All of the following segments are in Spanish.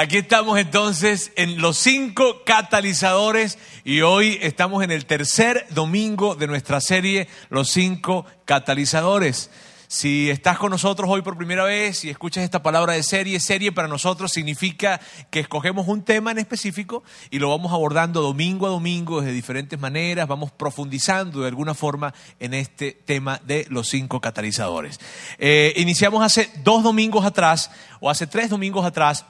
Aquí estamos entonces en los cinco catalizadores y hoy estamos en el tercer domingo de nuestra serie Los cinco catalizadores. Si estás con nosotros hoy por primera vez y escuchas esta palabra de serie, serie para nosotros significa que escogemos un tema en específico y lo vamos abordando domingo a domingo de diferentes maneras, vamos profundizando de alguna forma en este tema de los cinco catalizadores. Eh, iniciamos hace dos domingos atrás o hace tres domingos atrás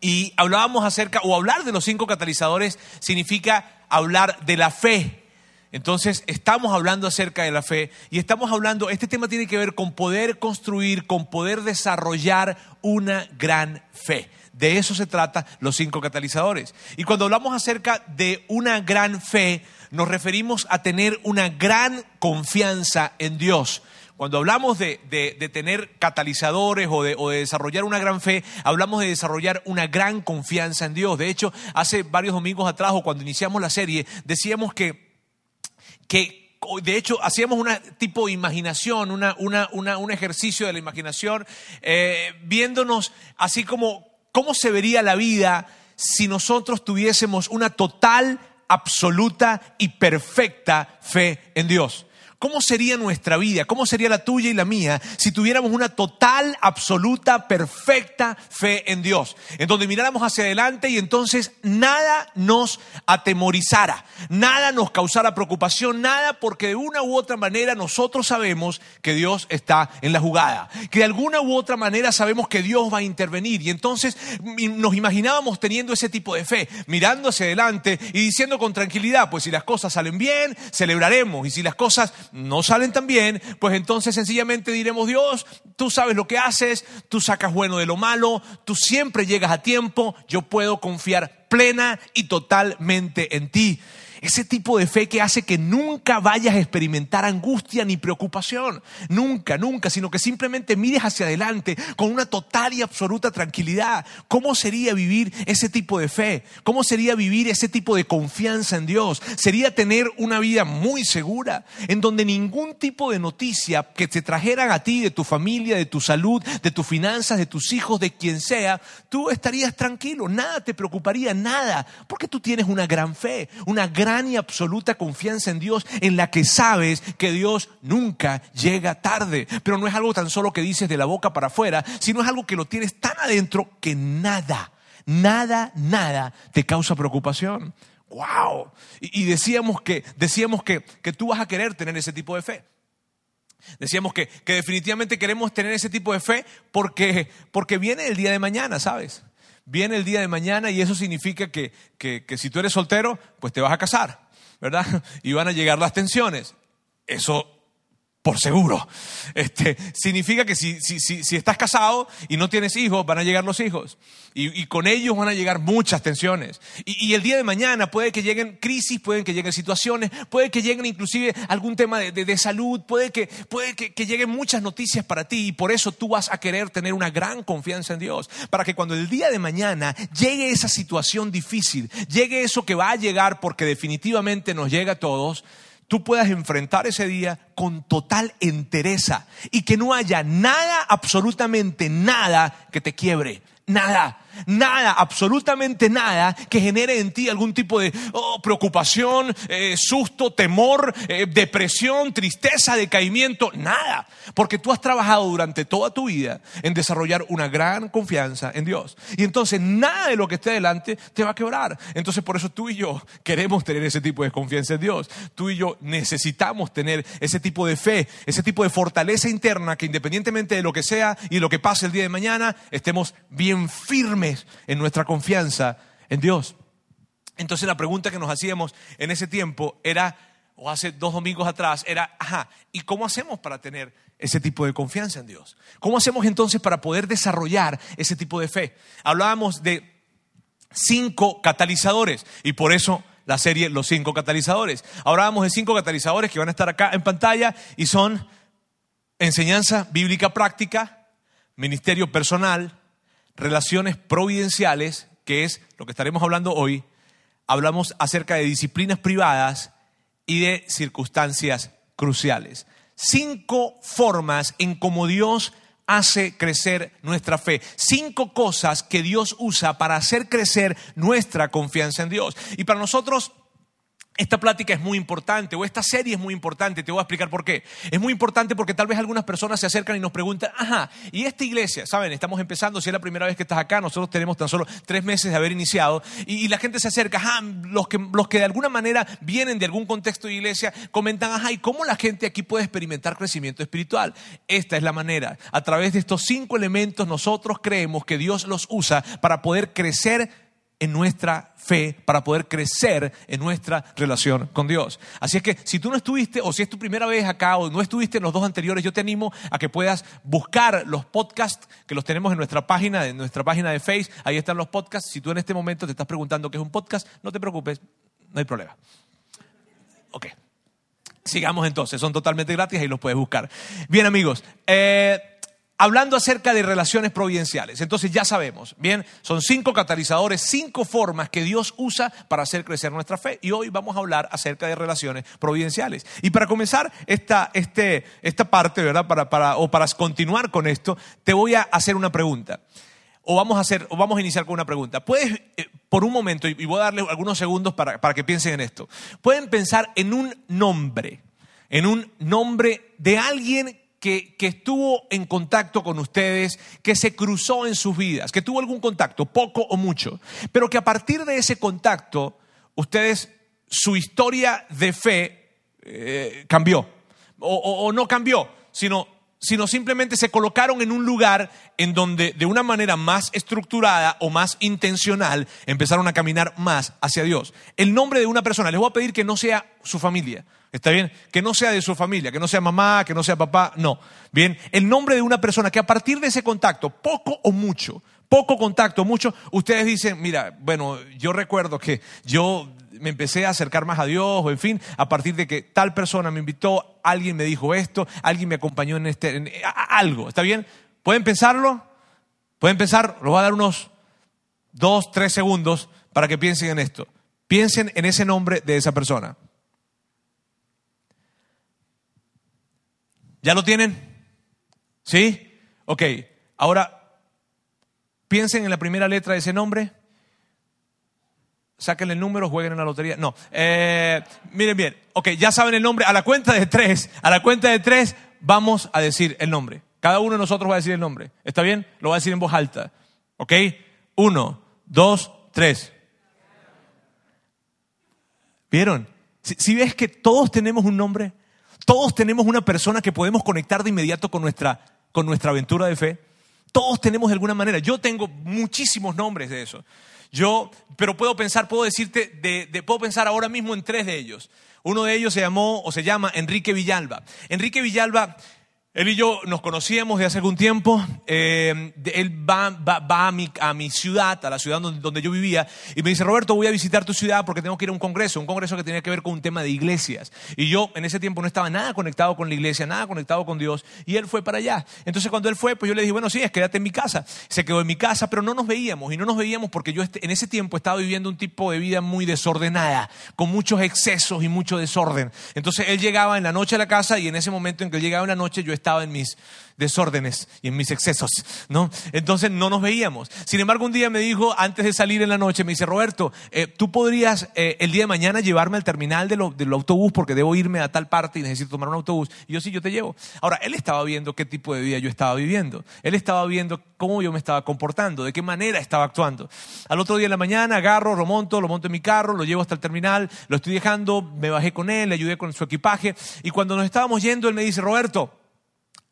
y hablábamos acerca, o hablar de los cinco catalizadores significa hablar de la fe. Entonces, estamos hablando acerca de la fe y estamos hablando, este tema tiene que ver con poder construir, con poder desarrollar una gran fe. De eso se trata los cinco catalizadores. Y cuando hablamos acerca de una gran fe, nos referimos a tener una gran confianza en Dios. Cuando hablamos de, tener catalizadores o de, o de, desarrollar una gran fe, hablamos de desarrollar una gran confianza en Dios. De hecho, hace varios domingos atrás o cuando iniciamos la serie, decíamos que, que de hecho, hacíamos una tipo de imaginación, una, una, un ejercicio de la imaginación, eh, viéndonos así como cómo se vería la vida si nosotros tuviésemos una total, absoluta y perfecta fe en Dios. ¿Cómo sería nuestra vida? ¿Cómo sería la tuya y la mía si tuviéramos una total, absoluta, perfecta fe en Dios? En donde miráramos hacia adelante y entonces nada nos atemorizara, nada nos causara preocupación, nada porque de una u otra manera nosotros sabemos que Dios está en la jugada, que de alguna u otra manera sabemos que Dios va a intervenir y entonces nos imaginábamos teniendo ese tipo de fe, mirando hacia adelante y diciendo con tranquilidad, pues si las cosas salen bien, celebraremos y si las cosas no salen tan bien, pues entonces sencillamente diremos, Dios, tú sabes lo que haces, tú sacas bueno de lo malo, tú siempre llegas a tiempo, yo puedo confiar plena y totalmente en ti. Ese tipo de fe que hace que nunca vayas a experimentar angustia ni preocupación. Nunca, nunca, sino que simplemente mires hacia adelante con una total y absoluta tranquilidad. ¿Cómo sería vivir ese tipo de fe? ¿Cómo sería vivir ese tipo de confianza en Dios? Sería tener una vida muy segura, en donde ningún tipo de noticia que te trajeran a ti, de tu familia, de tu salud, de tus finanzas, de tus hijos, de quien sea, tú estarías tranquilo, nada te preocuparía, nada, porque tú tienes una gran fe, una gran y absoluta confianza en Dios en la que sabes que Dios nunca llega tarde. Pero no es algo tan solo que dices de la boca para afuera, sino es algo que lo tienes tan adentro que nada, nada, nada te causa preocupación. ¡Wow! Y, decíamos, que, decíamos que, que tú vas a querer tener ese tipo de fe. Decíamos que, que, definitivamente queremos tener ese tipo de fe porque, porque viene el día de mañana, ¿sabes? Viene el día de mañana y eso significa que, que, si tú eres soltero, pues te vas a casar, ¿verdad? Y van a llegar las tensiones. Eso por seguro. Este, significa que si, si, si, estás casado y no tienes hijos, van a llegar los hijos. Y, con ellos van a llegar muchas tensiones. Y, el día de mañana puede que lleguen crisis, pueden que lleguen situaciones, puede que lleguen inclusive algún tema de, salud, puede, que, puede que, que, lleguen muchas noticias para ti. Y por eso tú vas a querer tener una gran confianza en Dios. Para que cuando el día de mañana llegue esa situación difícil, llegue eso que va a llegar porque definitivamente nos llega a todos, tú puedas enfrentar ese día con total entereza y que no haya nada, absolutamente nada que te quiebre. Nada nada, absolutamente nada que genere en ti algún tipo de oh, preocupación, eh, susto, temor, eh, depresión, tristeza, decaimiento, nada. Porque tú has trabajado durante toda tu vida en desarrollar una gran confianza en Dios. Y entonces nada de lo que esté delante te va a quebrar. Entonces por eso tú y yo queremos tener ese tipo de confianza en Dios. Tú y yo necesitamos tener ese tipo de fe, ese tipo de fortaleza interna que independientemente de lo que sea y lo que pase el día de mañana, estemos bien firmes en nuestra confianza en Dios. Entonces la pregunta que nos hacíamos en ese tiempo era, o hace dos domingos atrás, era, ajá, ¿y cómo hacemos para tener ese tipo de confianza en Dios? ¿Cómo hacemos entonces para poder desarrollar ese tipo de fe? Hablábamos de cinco catalizadores y por eso la serie Los cinco catalizadores. Hablábamos de cinco catalizadores que van a estar acá en pantalla y son enseñanza bíblica práctica, ministerio personal, relaciones providenciales, que es lo que estaremos hablando hoy, hablamos acerca de disciplinas privadas y de circunstancias cruciales. Cinco formas en cómo Dios hace crecer nuestra fe. Cinco cosas que Dios usa para hacer crecer nuestra confianza en Dios. Y para nosotros esta plática es muy importante o esta serie es muy importante, te voy a explicar por qué. Es muy importante porque tal vez algunas personas se acercan y nos preguntan, ajá, ¿y esta iglesia? Saben, estamos empezando, si es la primera vez que estás acá, nosotros tenemos tan solo tres meses de haber iniciado y, la gente se acerca, ajá, los que, los que de alguna manera vienen de algún contexto de iglesia comentan, ajá, ¿y cómo la gente aquí puede experimentar crecimiento espiritual? Esta es la manera. A través de estos cinco elementos nosotros creemos que Dios los usa para poder crecer en nuestra fe para poder crecer en nuestra relación con Dios. Así es que si tú no estuviste o si es tu primera vez acá o no estuviste en los dos anteriores, yo te animo a que puedas buscar los podcasts que los tenemos en nuestra página, en nuestra página de Facebook. Ahí están los podcasts. Si tú en este momento te estás preguntando qué es un podcast, no te preocupes, no hay problema. Ok. Sigamos entonces, son totalmente gratis, y los puedes buscar. Bien amigos, eh, hablando acerca de relaciones providenciales. Entonces ya sabemos, bien, son cinco catalizadores, cinco formas que Dios usa para hacer crecer nuestra fe. Y hoy vamos a hablar acerca de relaciones providenciales. Y para comenzar esta, este, esta parte, ¿verdad? Para, para, o para continuar con esto, te voy a hacer una pregunta. O vamos a, hacer, o vamos a iniciar con una pregunta. Puedes, eh, por un momento, y voy a darle algunos segundos para, para que piensen en esto, pueden pensar en un nombre, en un nombre de alguien que, estuvo en contacto con ustedes, que se cruzó en sus vidas, que tuvo algún contacto, poco o mucho, pero que a partir de ese contacto, ustedes, su historia de fe eh, cambió, o, no cambió, sino, sino simplemente se colocaron en un lugar en donde de una manera más estructurada o más intencional empezaron a caminar más hacia Dios. El nombre de una persona, les voy a pedir que no sea su familia, ¿Está bien? Que no sea de su familia, que no sea mamá, que no sea papá, no. Bien, el nombre de una persona que a partir de ese contacto, poco o mucho, poco contacto, mucho, ustedes dicen, mira, bueno, yo recuerdo que yo me empecé a acercar más a Dios, o en fin, a partir de que tal persona me invitó, alguien me dijo esto, alguien me acompañó en este, algo, ¿está bien? ¿Pueden pensarlo? ¿Pueden pensar? Les voy a dar unos dos, tres segundos para que piensen en esto. Piensen en ese nombre de esa persona. ¿Ya lo tienen? ¿Sí? Ok. Ahora, piensen en la primera letra de ese nombre. Sáquenle el número, jueguen en la lotería. No. Eh, miren bien. Ok, ya saben el nombre. A la cuenta de tres, a la cuenta de tres, vamos a decir el nombre. Cada uno de nosotros va a decir el nombre. ¿Está bien? Lo va a decir en voz alta. ¿Ok? Uno, dos, tres. ¿Vieron? si ves que todos tenemos un nombre, todos tenemos una persona que podemos conectar de inmediato con nuestra, con nuestra aventura de fe. Todos tenemos de alguna manera. Yo tengo muchísimos nombres de eso. Yo, pero puedo pensar, puedo decirte, de, puedo pensar ahora mismo en tres de ellos. Uno de ellos se llamó o se llama Enrique Villalba. Enrique Villalba él y yo nos conocíamos de hace algún tiempo. Eh, él va, a, mi, ciudad, a la ciudad donde, yo vivía, y me dice, Roberto, voy a visitar tu ciudad porque tengo que ir a un congreso, un congreso que tenía que ver con un tema de iglesias. Y yo en ese tiempo no estaba nada conectado con la iglesia, nada conectado con Dios, y él fue para allá. Entonces cuando él fue, pues yo le dije, bueno, sí, es quédate en mi casa. Se quedó en mi casa, pero no nos veíamos, y no nos veíamos porque yo este, en ese tiempo estaba viviendo un tipo de vida muy desordenada, con muchos excesos y mucho desorden. Entonces él llegaba en la noche a la casa y en ese momento en que él llegaba en la noche yo estaba estaba en mis desórdenes y en mis excesos, ¿no? Entonces no nos veíamos. Sin embargo, un día me dijo, antes de salir en la noche, me dice, Roberto, eh, tú podrías eh, el día de mañana llevarme al terminal del autobús porque debo irme a tal parte y necesito tomar un autobús. Y yo sí, yo te llevo. Ahora, él estaba viendo qué tipo de vida yo estaba viviendo. Él estaba viendo cómo yo me estaba comportando, de qué manera estaba actuando. Al otro día en la mañana agarro, lo monto, lo monto en mi carro, lo llevo hasta el terminal, lo estoy dejando, me bajé con él, le ayudé con su equipaje y cuando nos estábamos yendo, él me dice, Roberto,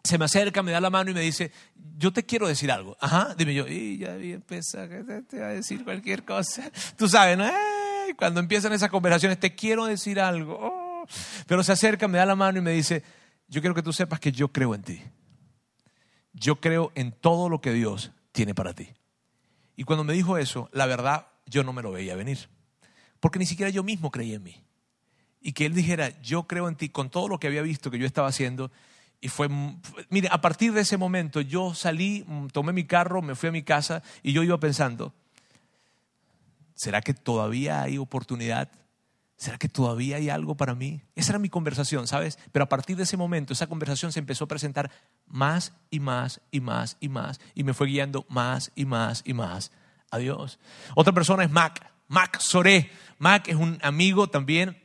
se me acerca, me da la mano y me dice, yo te quiero decir algo. Ajá, dime yo, y ya empezar, te va a decir cualquier cosa. Tú sabes, ¿no? cuando empiezan esas conversaciones, te quiero decir algo. Oh. Pero se acerca, me da la mano y me dice, yo quiero que tú sepas que yo creo en ti. Yo creo en todo lo que Dios tiene para ti. Y cuando me dijo eso, la verdad, yo no me lo veía venir. Porque ni siquiera yo mismo creía en mí. Y que él dijera, yo creo en ti con todo lo que había visto que yo estaba haciendo y fue, mire, a partir de ese momento yo salí, tomé mi carro, me fui a mi casa y yo iba pensando, ¿será que todavía hay oportunidad ¿Será que todavía hay algo para mí? Esa era mi conversación, ¿sabes? Pero a partir de ese momento, esa conversación se empezó a presentar más y más y más y más y me fue guiando más y más y más a Dios. Otra persona es Mac, Mac Soré. Mac es un amigo también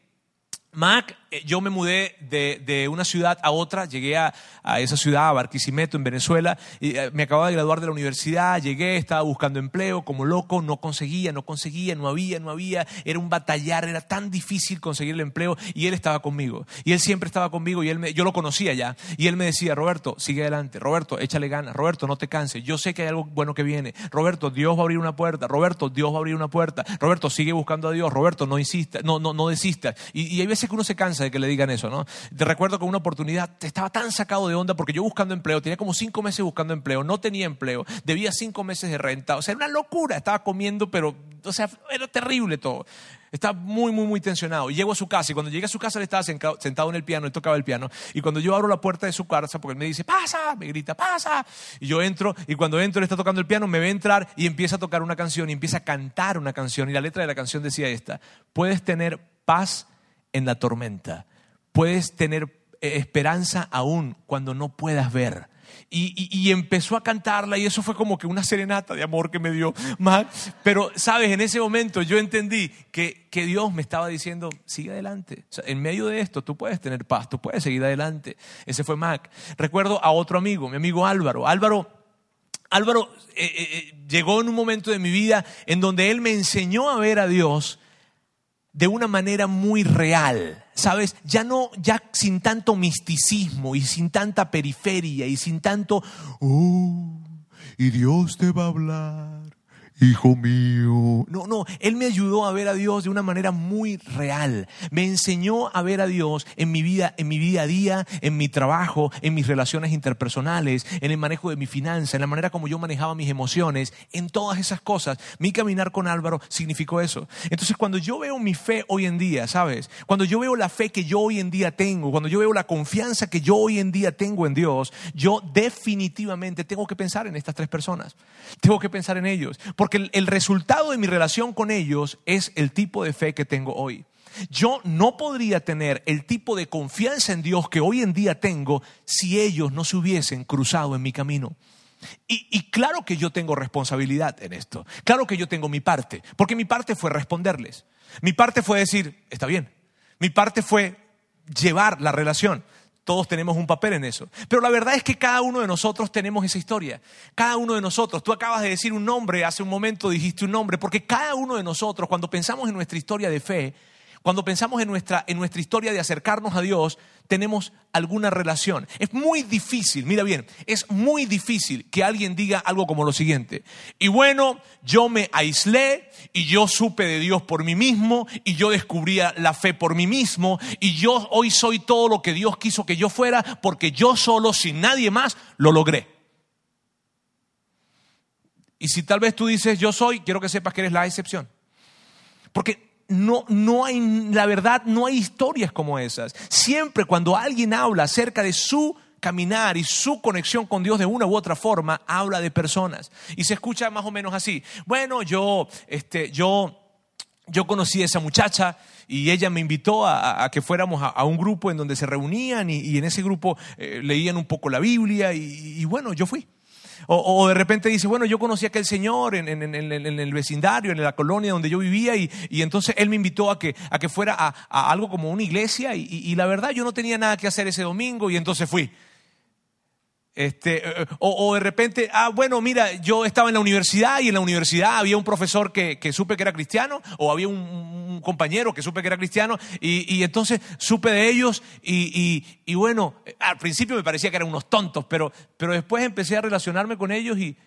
Mac, yo me mudé de, una ciudad a otra, llegué a, esa ciudad, a Barquisimeto, en Venezuela, y eh, me acababa de graduar de la universidad, llegué, estaba buscando empleo como loco, no conseguía, no conseguía, no había, no había, era un batallar, era tan difícil conseguir el empleo y él estaba conmigo. Y él siempre estaba conmigo y él me, yo lo conocía ya. Y él me decía, Roberto, sigue adelante, Roberto, échale ganas, Roberto, no te canses, yo sé que hay algo bueno que viene, Roberto, Dios va a abrir una puerta, Roberto, Dios va a abrir una puerta, Roberto, sigue buscando a Dios, Roberto, no insista, no, no, no desistas. Y, y hay veces que uno se cansa de que le digan eso, ¿no? Te recuerdo que una oportunidad estaba tan sacado de onda porque yo buscando empleo, tenía como cinco meses buscando empleo, no tenía empleo, debía cinco meses de renta, o sea, era una locura, estaba comiendo, pero, o sea, era terrible todo. Estaba muy, muy, muy tensionado. Y llego a su casa y cuando llegué a su casa le estaba sentado en el piano, él tocaba el piano. Y cuando yo abro la puerta de su casa, porque él me dice, pasa, me grita, pasa. Y yo entro y cuando entro él está tocando el piano, me ve entrar y empieza a tocar una canción y empieza a cantar una canción. Y la letra de la canción decía esta, puedes tener paz en la tormenta. Puedes tener eh, esperanza aún cuando no puedas ver. Y, empezó a cantarla y eso fue como que una serenata de amor que me dio Mac. Pero, sabes, en ese momento yo entendí que, que Dios me estaba diciendo, sigue adelante. en medio de esto tú puedes tener paz, tú puedes seguir adelante. Ese fue Mac. Recuerdo a otro amigo, mi amigo Álvaro. Álvaro, Álvaro eh, eh, llegó en un momento de mi vida en donde él me enseñó a ver a Dios de una manera muy real, ¿sabes? Ya no, ya sin tanto misticismo y sin tanta periferia y sin tanto, oh, y Dios te va a hablar hijo mío. No, no, Él me ayudó a ver a Dios de una manera muy real. Me enseñó a ver a Dios en mi vida, en mi día a día, en mi trabajo, en mis relaciones interpersonales, en el manejo de mi finanza, en la manera como yo manejaba mis emociones, en todas esas cosas. Mi caminar con Álvaro significó eso. Entonces, cuando yo veo mi fe hoy en día, ¿sabes? Cuando yo veo la fe que yo hoy en día tengo, cuando yo veo la confianza que yo hoy en día tengo en Dios, yo definitivamente tengo que pensar en estas tres personas. Tengo que pensar en ellos. Porque porque el, resultado de mi relación con ellos es el tipo de fe que tengo hoy. Yo no podría tener el tipo de confianza en Dios que hoy en día tengo si ellos no se hubiesen cruzado en mi camino. Y, y, claro que yo tengo responsabilidad en esto. Claro que yo tengo mi parte. Porque mi parte fue responderles. Mi parte fue decir, está bien. Mi parte fue llevar la relación. Todos tenemos un papel en eso. Pero la verdad es que cada uno de nosotros tenemos esa historia. Cada uno de nosotros, tú acabas de decir un nombre, hace un momento dijiste un nombre, porque cada uno de nosotros, cuando pensamos en nuestra historia de fe, cuando pensamos en nuestra, en nuestra historia de acercarnos a Dios, tenemos alguna relación. Es muy difícil, mira bien, es muy difícil que alguien diga algo como lo siguiente. Y bueno, yo me aislé y yo supe de Dios por mí mismo y yo descubría la fe por mí mismo y yo hoy soy todo lo que Dios quiso que yo fuera porque yo solo, sin nadie más, lo logré. Y si tal vez tú dices yo soy, quiero que sepas que eres la excepción. Porque no, no hay, la verdad, no hay historias como esas. Siempre cuando alguien habla acerca de su caminar y su conexión con Dios de una u otra forma, habla de personas. Y se escucha más o menos así. Bueno, yo, este, yo, yo conocí a esa muchacha y ella me invitó a, que fuéramos a, un grupo en donde se reunían y, en ese grupo eh, leían un poco la Biblia y bueno, yo fui. O, de repente dice, bueno, yo conocí a aquel señor en, el vecindario, en la colonia donde yo vivía, y, entonces él me invitó a que, a que fuera a, algo como una iglesia, y, la verdad yo no tenía nada que hacer ese domingo, y entonces fui. Este, eh, o, de repente, ah, bueno, mira, yo estaba en la universidad y en la universidad había un profesor que, supe que era cristiano, o había un, compañero que supe que era cristiano, y, entonces supe de ellos, y, bueno, al principio me parecía que eran unos tontos, pero, pero después empecé a relacionarme con ellos y,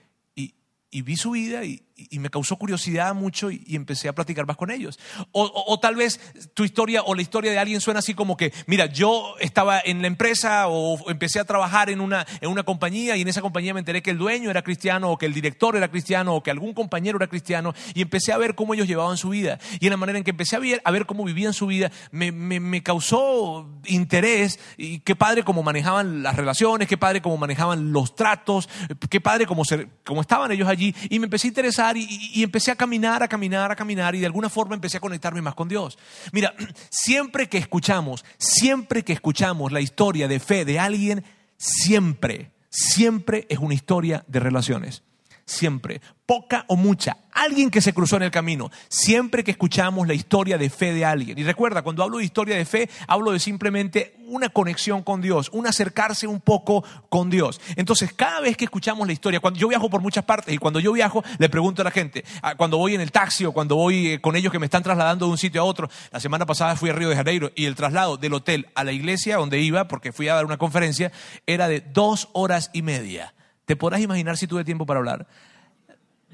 y vi su vida y, y, me causó curiosidad mucho y, empecé a platicar más con ellos. O, tal vez tu historia o la historia de alguien suena así como que, mira, yo estaba en la empresa o empecé a trabajar en una, en una compañía y en esa compañía me enteré que el dueño era cristiano o que el director era cristiano o que algún compañero era cristiano y empecé a ver cómo ellos llevaban su vida. Y en la manera en que empecé a ver, a ver cómo vivían su vida, me, me, me causó interés y qué padre cómo manejaban las relaciones, qué padre cómo manejaban los tratos, qué padre cómo, ser, cómo estaban ellos allí y me empecé a interesar y empecé a caminar, a caminar, a caminar y de alguna forma empecé a conectarme más con Dios. Mira, siempre que escuchamos, siempre que escuchamos la historia de fe de alguien, siempre, siempre es una historia de relaciones siempre, poca o mucha, alguien que se cruzó en el camino, siempre que escuchamos la historia de fe de alguien. Y recuerda, cuando hablo de historia de fe, hablo de simplemente una conexión con Dios, un acercarse un poco con Dios. Entonces, cada vez que escuchamos la historia, cuando yo viajo por muchas partes y cuando yo viajo, le pregunto a la gente, ah, cuando voy en el taxi o cuando voy eh, con ellos que me están trasladando de un sitio a otro, la semana pasada fui a Río de Janeiro y el traslado del hotel a la iglesia donde iba, porque fui a dar una conferencia, era de dos horas y media. ¿Te podrás imaginar si tuve tiempo para hablar?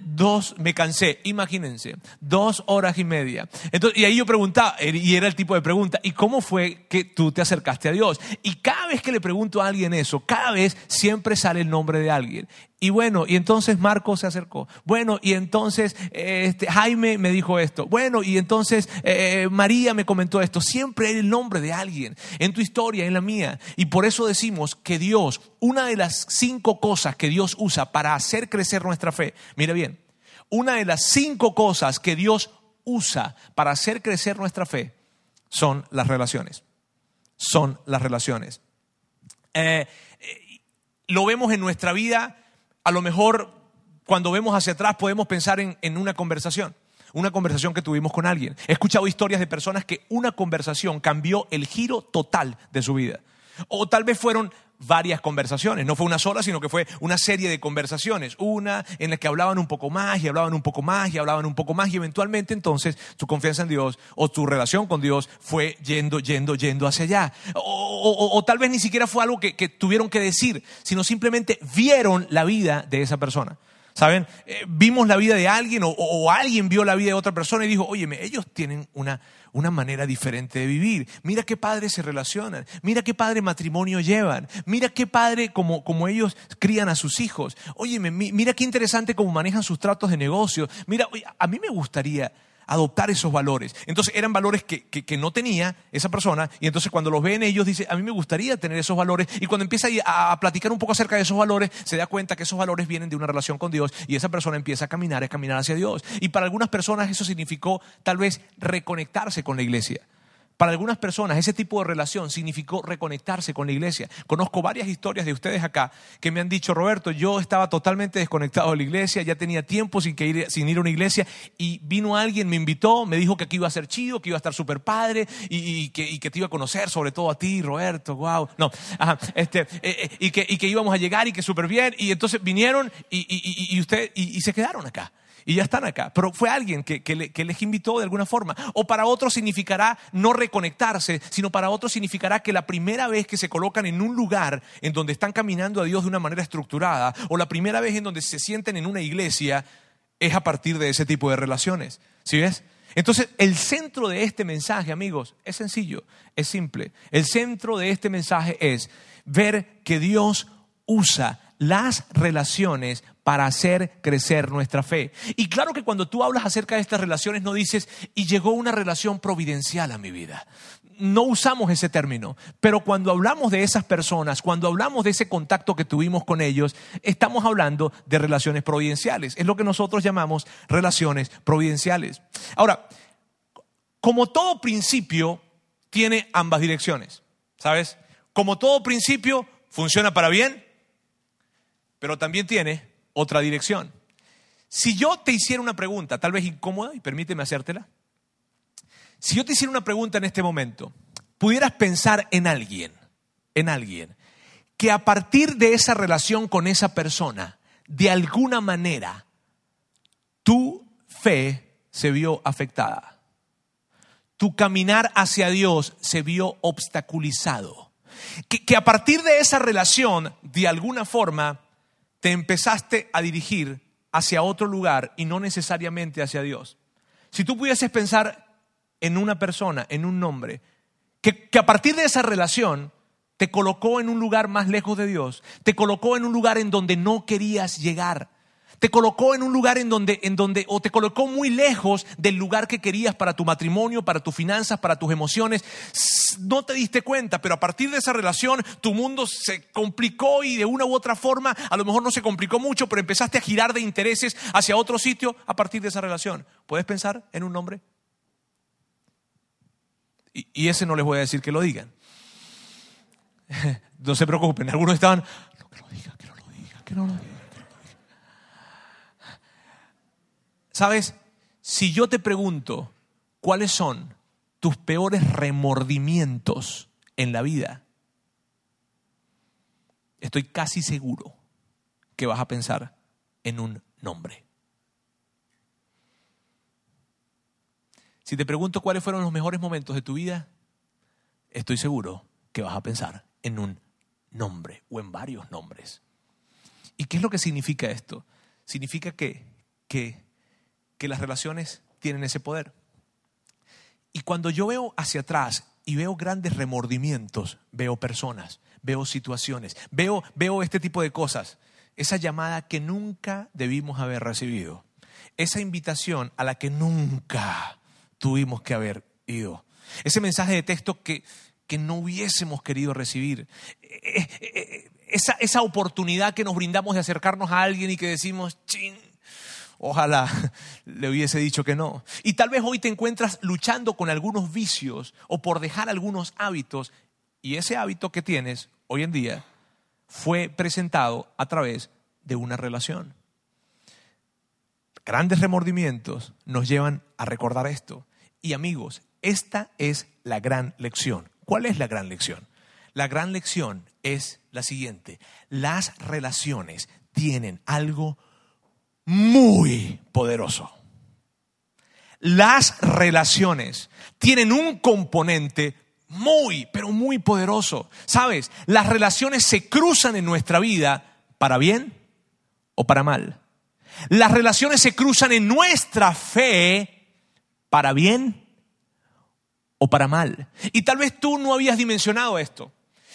Dos, me cansé, imagínense, dos horas y media. Entonces, y ahí yo preguntaba, y era el tipo de pregunta, ¿y cómo fue que tú te acercaste a Dios? Y cada vez que le pregunto a alguien eso, cada vez siempre sale el nombre de alguien. Y bueno, y entonces Marco se acercó. Bueno, y entonces este, Jaime me dijo esto. Bueno, y entonces eh, María me comentó esto. Siempre hay el nombre de alguien en tu historia, en la mía. Y por eso decimos que Dios, una de las cinco cosas que Dios usa para hacer crecer nuestra fe, mira bien, una de las cinco cosas que Dios usa para hacer crecer nuestra fe son las relaciones. Son las relaciones. Eh, eh, lo vemos en nuestra vida a lo mejor cuando vemos hacia atrás podemos pensar en, una conversación, una conversación que tuvimos con alguien. He escuchado historias de personas que una conversación cambió el giro total de su vida. O tal vez fueron varias conversaciones. No fue una sola, sino que fue una serie de conversaciones. Una en la que hablaban un poco más y hablaban un poco más y hablaban un poco más y eventualmente entonces tu confianza en Dios o tu relación con Dios fue yendo, yendo, yendo hacia allá. O, tal vez ni siquiera fue algo que, tuvieron que decir, sino simplemente vieron la vida de esa persona. ¿Saben? Eh, vimos la vida de alguien o, alguien vio la vida de otra persona y dijo, oye, ellos tienen una, una manera diferente de vivir. Mira qué padres se relacionan, mira qué padre matrimonio llevan, mira qué padre como, como ellos crían a sus hijos. Oye, mira qué interesante cómo manejan sus tratos de negocio. Mira, a mí me gustaría adoptar esos valores. Entonces eran valores que, no tenía esa persona y entonces cuando los ven ellos dice, a mí me gustaría tener esos valores y cuando empieza a, platicar un poco acerca de esos valores, se da cuenta que esos valores vienen de una relación con Dios y esa persona empieza a caminar, a caminar hacia Dios. Y para algunas personas eso significó tal vez reconectarse con la iglesia. Para algunas personas ese tipo de relación significó reconectarse con la iglesia. Conozco varias historias de ustedes acá que me han dicho, Roberto, yo estaba totalmente desconectado de la iglesia, ya tenía tiempo sin, ir, sin ir a una iglesia y vino alguien, me invitó, me dijo que aquí iba a ser chido, que iba a estar súper padre y, que, te iba a conocer, sobre todo a ti, Roberto, wow. No, este, eh, eh, y, que, y que íbamos a llegar y que súper bien. Y entonces vinieron y, y, usted, y se quedaron acá y ya están acá. Pero fue alguien que, les invitó de alguna forma. O para otros significará no reconectarse, sino para otros significará que la primera vez que se colocan en un lugar en donde están caminando a Dios de una manera estructurada, o la primera vez en donde se sienten en una iglesia, es a partir de ese tipo de relaciones. ¿Sí ves? Entonces, el centro de este mensaje, amigos, es sencillo, es simple. El centro de este mensaje es ver que Dios usa las relaciones para hacer crecer nuestra fe. Y claro que cuando tú hablas acerca de estas relaciones no dices, y llegó una relación providencial a mi vida. No usamos ese término, pero cuando hablamos de esas personas, cuando hablamos de ese contacto que tuvimos con ellos, estamos hablando de relaciones providenciales. Es lo que nosotros llamamos relaciones providenciales. Ahora, como todo principio, tiene ambas direcciones, ¿sabes? Como todo principio, funciona para bien, pero también tiene otra dirección. Si yo te hiciera una pregunta, tal vez incómoda, y permíteme hacértela. Si yo te hiciera una pregunta en este momento, pudieras pensar en alguien, en alguien, que a partir de esa relación con esa persona, de alguna manera, tu fe se vio afectada. Tu caminar hacia Dios se vio obstaculizado. Que, que a partir de esa relación, de alguna forma, te empezaste a dirigir hacia otro lugar y no necesariamente hacia Dios. Si tú pudieses pensar en una persona, en un nombre, que, a partir de esa relación te colocó en un lugar más lejos de Dios, te colocó en un lugar en donde no querías llegar, Te colocó en un lugar en donde, en donde, o te colocó muy lejos del lugar que querías para tu matrimonio, para tus finanzas, para tus emociones. No te diste cuenta, pero a partir de esa relación tu mundo se complicó y de una u otra forma, a lo mejor no se complicó mucho, pero empezaste a girar de intereses hacia otro sitio a partir de esa relación. ¿Puedes pensar en un nombre? Y, y ese no les voy a decir que lo digan. No se preocupen, algunos estaban, no, que lo diga, que no lo diga, que no lo diga. Sabes, si yo te pregunto cuáles son tus peores remordimientos en la vida, estoy casi seguro que vas a pensar en un nombre. Si te pregunto cuáles fueron los mejores momentos de tu vida, estoy seguro que vas a pensar en un nombre o en varios nombres. ¿Y qué es lo que significa esto? Significa que, que, que las relaciones tienen ese poder. Y cuando yo veo hacia atrás y veo grandes remordimientos, veo personas, veo situaciones, veo, veo este tipo de cosas, esa llamada que nunca debimos haber recibido, esa invitación a la que nunca tuvimos que haber ido, ese mensaje de texto que, que no hubiésemos querido recibir. Eh, eh, eh, esa, esa, oportunidad que nos brindamos de acercarnos a alguien y que decimos, chin, ojalá le hubiese dicho que no. Y tal vez hoy te encuentras luchando con algunos vicios o por dejar algunos hábitos y ese hábito que tienes hoy en día fue presentado a través de una relación. Grandes remordimientos nos llevan a recordar esto. Y amigos, esta es la gran lección. ¿Cuál es la gran lección? La gran lección es la siguiente. Las relaciones tienen algo muy poderoso. Las relaciones tienen un componente muy, pero muy poderoso. ¿Sabes? Las relaciones se cruzan en nuestra vida para bien o para mal. Las relaciones se cruzan en nuestra fe para bien o para mal. Y tal vez tú no habías dimensionado esto.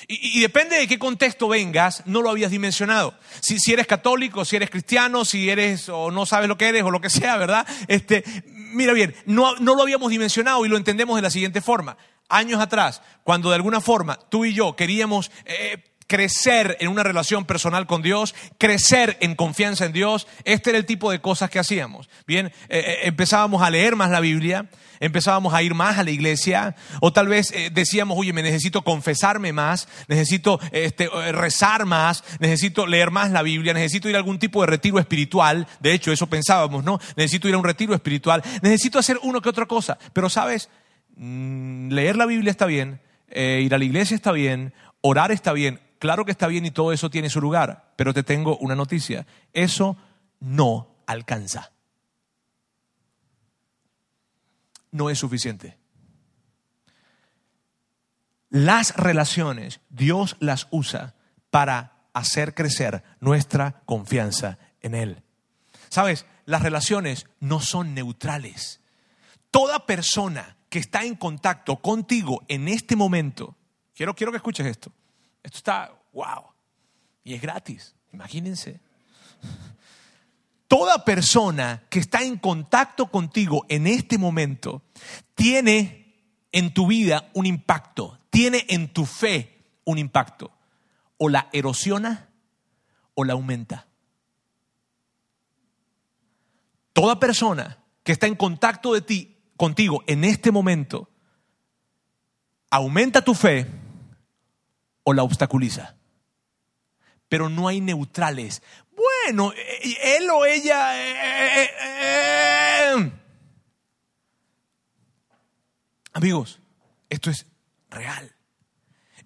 Y, depende de qué contexto vengas, no lo habías dimensionado. Si, si, eres católico, si eres cristiano, si eres o no sabes lo que eres o lo que sea, ¿verdad? Este, mira bien, no, no lo habíamos dimensionado y lo entendemos de la siguiente forma. Años atrás, cuando de alguna forma tú y yo queríamos eh, crecer en una relación personal con Dios, crecer en confianza en Dios. Este era el tipo de cosas que hacíamos. Bien, eh, eh, empezábamos a leer más la Biblia, empezábamos a ir más a la iglesia, o tal vez eh, decíamos, oye, me necesito confesarme más, necesito este, rezar más, necesito leer más la Biblia, necesito ir a algún tipo de retiro espiritual. De hecho, eso pensábamos, ¿no? Necesito ir a un retiro espiritual, necesito hacer uno que otra cosa. Pero, ¿sabes? Mm, leer la Biblia está bien, ir a la iglesia está bien, orar está bien, Claro que está bien y todo eso tiene su lugar, pero te tengo una noticia. Eso no alcanza. No es suficiente. Las relaciones, Dios las usa para hacer crecer nuestra confianza en Él. Sabes, las relaciones no son neutrales. Toda persona que está en contacto contigo en este momento, quiero, quiero que escuches esto, esto está, wow. Y es gratis, imagínense. Toda persona que está en contacto contigo en este momento tiene en tu vida un impacto, tiene en tu fe un impacto. O la erosiona o la aumenta. Toda persona que está en contacto de ti, contigo en este momento, aumenta tu fe o la obstaculiza. Pero no hay neutrales. Bueno, e, él o ella... Eh, Amigos, esto es real.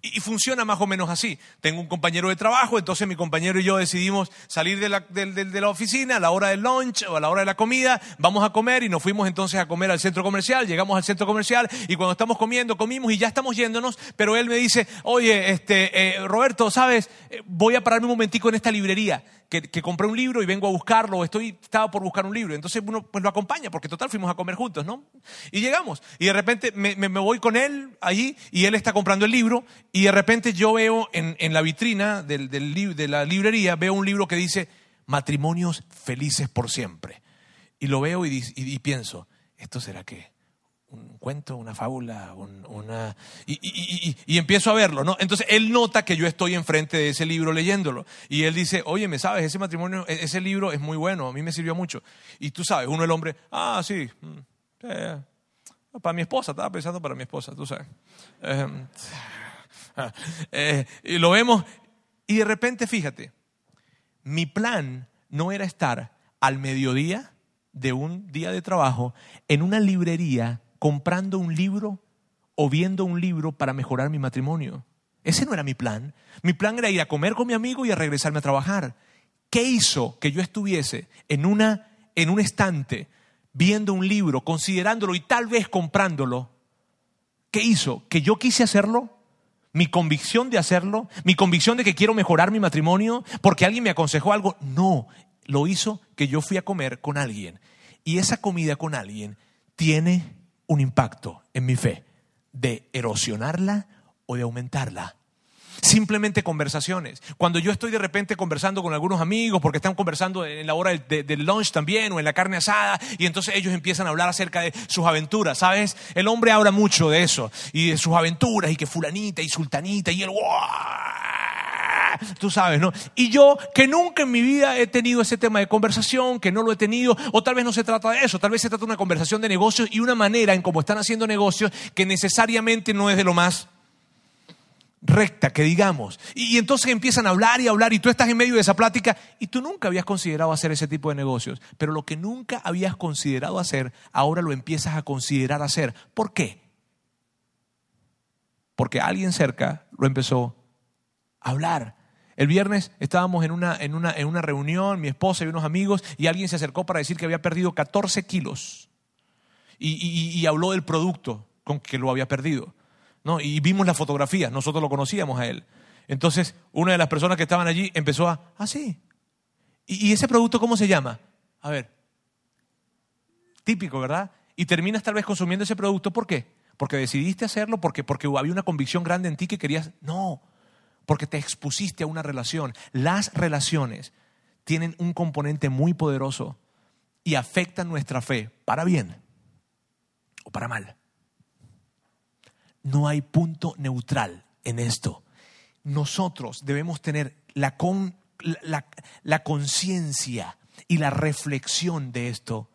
Y, funciona más o menos así. Tengo un compañero de trabajo, entonces mi compañero y yo decidimos salir de la, de, la, oficina a la hora del lunch o a la hora de la comida, vamos a comer y nos fuimos entonces a comer al centro comercial, llegamos al centro comercial y cuando estamos comiendo, comimos y ya estamos yéndonos, pero él me dice, oye, este, eh, Roberto, ¿sabes? Eh, voy a pararme un momentico en esta librería que, compré un libro y vengo a buscarlo, estoy, estaba por buscar un libro. Entonces uno pues lo acompaña, porque total fuimos a comer juntos, ¿no? Y llegamos. Y de repente me, voy con él allí y él está comprando el libro y de repente yo veo en, en la vitrina del, del, de la librería, veo un libro que dice matrimonios felices por siempre. Y lo veo y, y pienso, ¿esto será qué? Un cuento, una fábula, una... Y, empiezo a verlo, ¿no? Entonces él nota que yo estoy enfrente de ese libro leyéndolo. Y él dice, oye, ¿me sabes? Ese matrimonio, e-, ese libro es muy bueno, a mí me sirvió mucho. Y tú sabes, uno el hombre, ah, sí, mm, para mi esposa, estaba pensando para mi esposa, tú sabes. Em, eh, y lo vemos, y de repente, fíjate, mi plan no era estar al mediodía de un día de trabajo en una librería comprando un libro o viendo un libro para mejorar mi matrimonio. Ese no era mi plan. Mi plan era ir a comer con mi amigo y a regresarme a trabajar. ¿Qué hizo que yo estuviese en, una, en un estante viendo un libro, considerándolo y tal vez comprándolo? ¿Qué hizo? ¿Que yo quise hacerlo? ¿Mi convicción de hacerlo? ¿Mi convicción de que quiero mejorar mi matrimonio? ¿Porque alguien me aconsejó algo? No, lo hizo que yo fui a comer con alguien. Y esa comida con alguien tiene un impacto en mi fe de erosionarla o de aumentarla. Simplemente conversaciones. Cuando yo estoy de repente conversando con algunos amigos, porque están conversando en la hora del, lunch también o en la carne asada, y entonces ellos empiezan a hablar acerca de sus aventuras, ¿sabes? El hombre habla mucho de eso, y de sus aventuras, y que fulanita y sultanita, y el tú sabes, ¿no? Y yo que nunca en mi vida he tenido ese tema de conversación, que no lo he tenido, o tal vez no se trata de eso, tal vez se trata de una conversación de negocios y una manera en cómo están haciendo negocios que necesariamente no es de lo más recta, que digamos. Y, entonces empiezan a hablar y hablar y tú estás en medio de esa plática y tú nunca habías considerado hacer ese tipo de negocios, pero lo que nunca habías considerado hacer, ahora lo empiezas a considerar hacer. ¿Por qué? Porque alguien cerca lo empezó a hablar. El viernes estábamos en una, en, una, en una reunión, mi esposa y unos amigos, y alguien se acercó para decir que había perdido 14 kilos. Y, habló del producto con que lo había perdido. ¿no? Y vimos la fotografía, nosotros lo conocíamos a él. Entonces, una de las personas que estaban allí empezó a, ah, sí. ¿Y, y ese producto cómo se llama? A ver, típico, ¿verdad? Y terminas tal vez consumiendo ese producto, ¿por qué? Porque decidiste hacerlo, porque, porque había una convicción grande en ti que querías. No, porque te expusiste a una relación. Las relaciones tienen un componente muy poderoso y afectan nuestra fe para bien o para mal. No hay punto neutral en esto. Nosotros debemos tener la, la, conciencia y la reflexión de esto.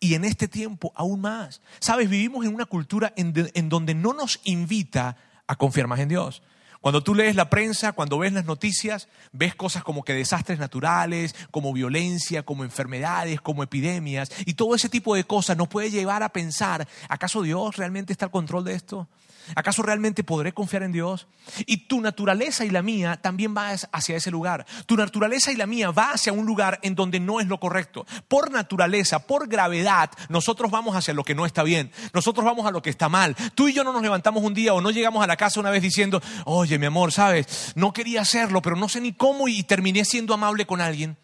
Y en este tiempo aún más. Sabes, vivimos en una cultura en donde no nos invita a confiar más en Dios. Cuando tú lees la prensa, cuando ves las noticias, ves cosas como que desastres naturales, como violencia, como enfermedades, como epidemias, y todo ese tipo de cosas nos puede llevar a pensar, ¿acaso Dios realmente está al control de esto? ¿Acaso realmente podré confiar en Dios? Y tu naturaleza y la mía también va hacia ese lugar. Tu naturaleza y la mía va hacia un lugar en donde no es lo correcto. Por naturaleza, por gravedad, nosotros vamos hacia lo que no está bien. Nosotros vamos a lo que está mal. Tú y yo no nos levantamos un día o no llegamos a la casa una vez diciendo, oye mi amor, sabes, no quería hacerlo, pero no sé ni cómo y terminé siendo amable con alguien.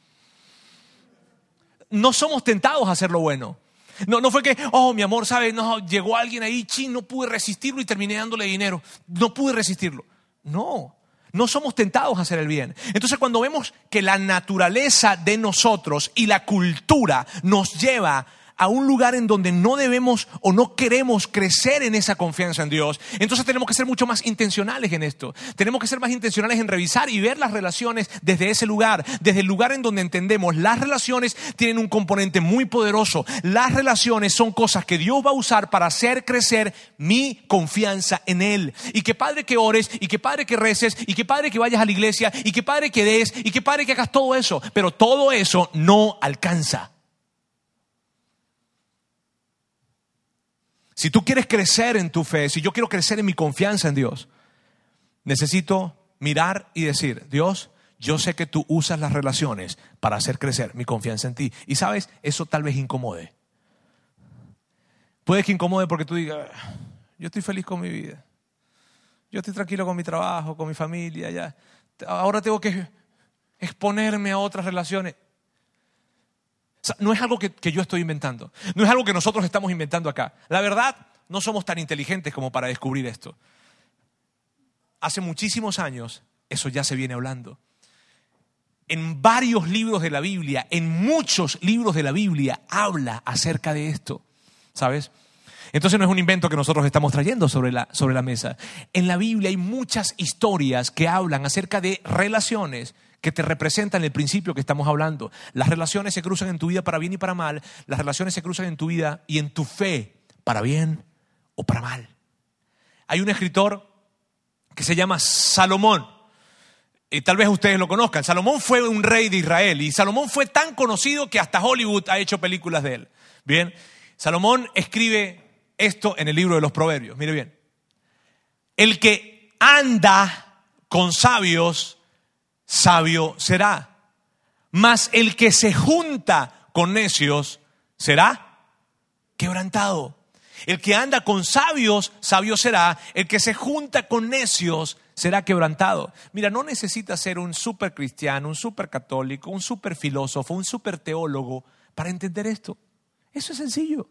No somos tentados a hacer lo bueno. No, no fue que, oh, mi amor, ¿sabes? No, llegó alguien ahí, chin, no pude resistirlo y terminé dándole dinero. No pude resistirlo. No, no somos tentados a hacer el bien. Entonces cuando vemos que la naturaleza de nosotros y la cultura nos lleva a un lugar en donde no debemos o no queremos crecer en esa confianza en Dios, entonces tenemos que ser mucho más intencionales en esto. Tenemos que ser más intencionales en revisar y ver las relaciones desde ese lugar, desde el lugar en donde entendemos las relaciones tienen un componente muy poderoso. Las relaciones son cosas que Dios va a usar para hacer crecer mi confianza en Él. Y que Padre que ores, y que Padre que reces, y que Padre que vayas a la iglesia, y que Padre que des, y que Padre que hagas todo eso. Pero todo eso no alcanza. Si tú quieres crecer en tu fe, si yo quiero crecer en mi confianza en Dios, necesito mirar y decir, Dios, yo sé que tú usas las relaciones para hacer crecer mi confianza en ti. Y sabes, eso tal vez incomode. Puede que incomode porque tú digas, yo estoy feliz con mi vida. Yo estoy tranquilo con mi trabajo, con mi familia, ya. Ahora tengo que exponerme a otras relaciones no es algo que, que, yo estoy inventando. No es algo que nosotros estamos inventando acá. La verdad, no somos tan inteligentes como para descubrir esto. Hace muchísimos años eso ya se viene hablando. en varios libros de la Biblia, en muchos libros de la Biblia, habla acerca de esto. ¿Sabes? Entonces no es un invento que nosotros estamos trayendo sobre la, sobre la mesa. En la Biblia hay muchas historias que hablan acerca de relaciones que te representan el principio que estamos hablando. Las relaciones se cruzan en tu vida para bien y para mal. Las relaciones se cruzan en tu vida y en tu fe para bien o para mal. Hay un escritor que se llama Salomón. Y tal vez ustedes lo conozcan. Salomón fue un rey de Israel y Salomón fue tan conocido que hasta Hollywood ha hecho películas de él. Bien, Salomón escribe esto en el libro de los Proverbios. Mire bien. El que anda con sabios, sabio será. Mas el que se junta con necios será quebrantado. El que anda con sabios, sabio será. El que se junta con necios será quebrantado. Mira, no necesitas ser un super cristiano, un super católico, un super filósofo, un super teólogo para entender esto. Eso es sencillo.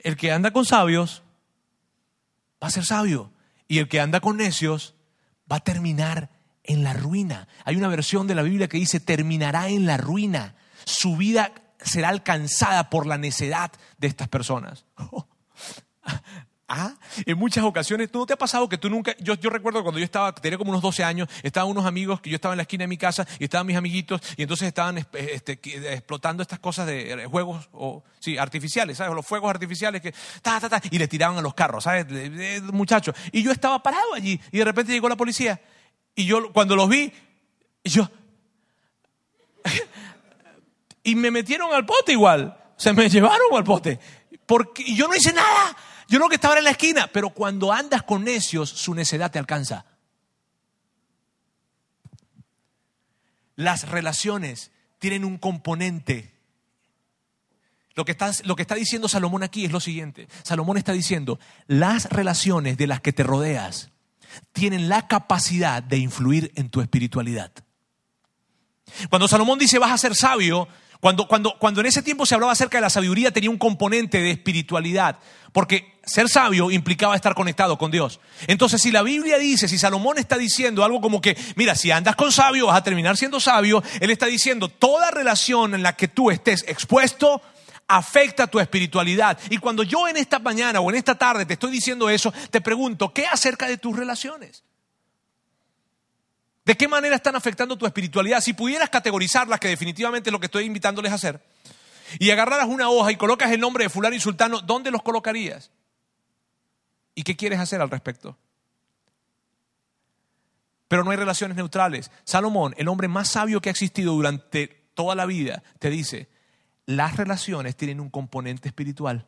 El que anda con sabios va a ser sabio. Y el que anda con necios va a terminar en la ruina. Hay una versión de la Biblia que dice terminará en la ruina. Su vida será alcanzada por la necedad de estas personas. Ah, en muchas ocasiones, ¿tú no te ha pasado que tú nunca, yo, recuerdo cuando yo estaba, tenía como unos 12 años, estaban unos amigos que yo estaba en la esquina de mi casa y estaban mis amiguitos y entonces estaban este, explotando estas cosas de juegos o, sí, artificiales, ¿sabes? Los fuegos artificiales que, ta, ta, ta, y le tiraban a los carros, ¿sabes? Muchachos. Y yo estaba parado allí y de repente llegó la policía y yo cuando los vi, yo, y me metieron al pote igual, se me llevaron al pote, porque yo no hice nada. Yo no que estaba en la esquina, pero cuando andas con necios, su necedad te alcanza. Las relaciones tienen un componente. Lo que, está, lo que está diciendo Salomón aquí es lo siguiente. Salomón está diciendo, las relaciones de las que te rodeas tienen la capacidad de influir en tu espiritualidad. Cuando Salomón dice vas a ser sabio, cuando, cuando, cuando en ese tiempo se hablaba acerca de la sabiduría tenía un componente de espiritualidad, porque ser sabio implicaba estar conectado con Dios. Entonces, si la Biblia dice, si Salomón está diciendo algo como que, mira, si andas con sabio vas a terminar siendo sabio, él está diciendo, toda relación en la que tú estés expuesto afecta tu espiritualidad. Y cuando yo en esta mañana o en esta tarde te estoy diciendo eso, te pregunto, ¿qué acerca de tus relaciones? ¿De qué manera están afectando tu espiritualidad? Si pudieras categorizarlas, que definitivamente es lo que estoy invitándoles a hacer, y agarraras una hoja y colocas el nombre de fulano y sultano, ¿dónde los colocarías? ¿Y qué quieres hacer al respecto? Pero no hay relaciones neutrales. Salomón, el hombre más sabio que ha existido durante toda la vida, te dice, las relaciones tienen un componente espiritual.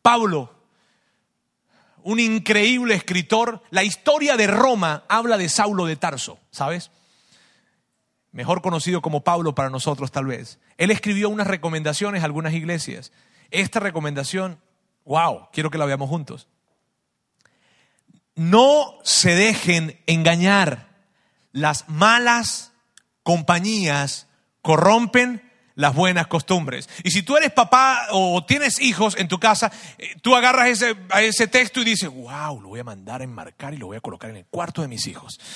Pablo, un increíble escritor. La historia de Roma habla de Saulo de Tarso, ¿sabes? Mejor conocido como Pablo para nosotros tal vez. Él escribió unas recomendaciones a algunas iglesias. Esta recomendación, wow, quiero que la veamos juntos. No se dejen engañar. Las malas compañías corrompen las buenas costumbres. Y si tú eres papá o tienes hijos en tu casa, eh, tú agarras ese, texto y dices, wow, lo voy a mandar a enmarcar y lo voy a colocar en el cuarto de mis hijos.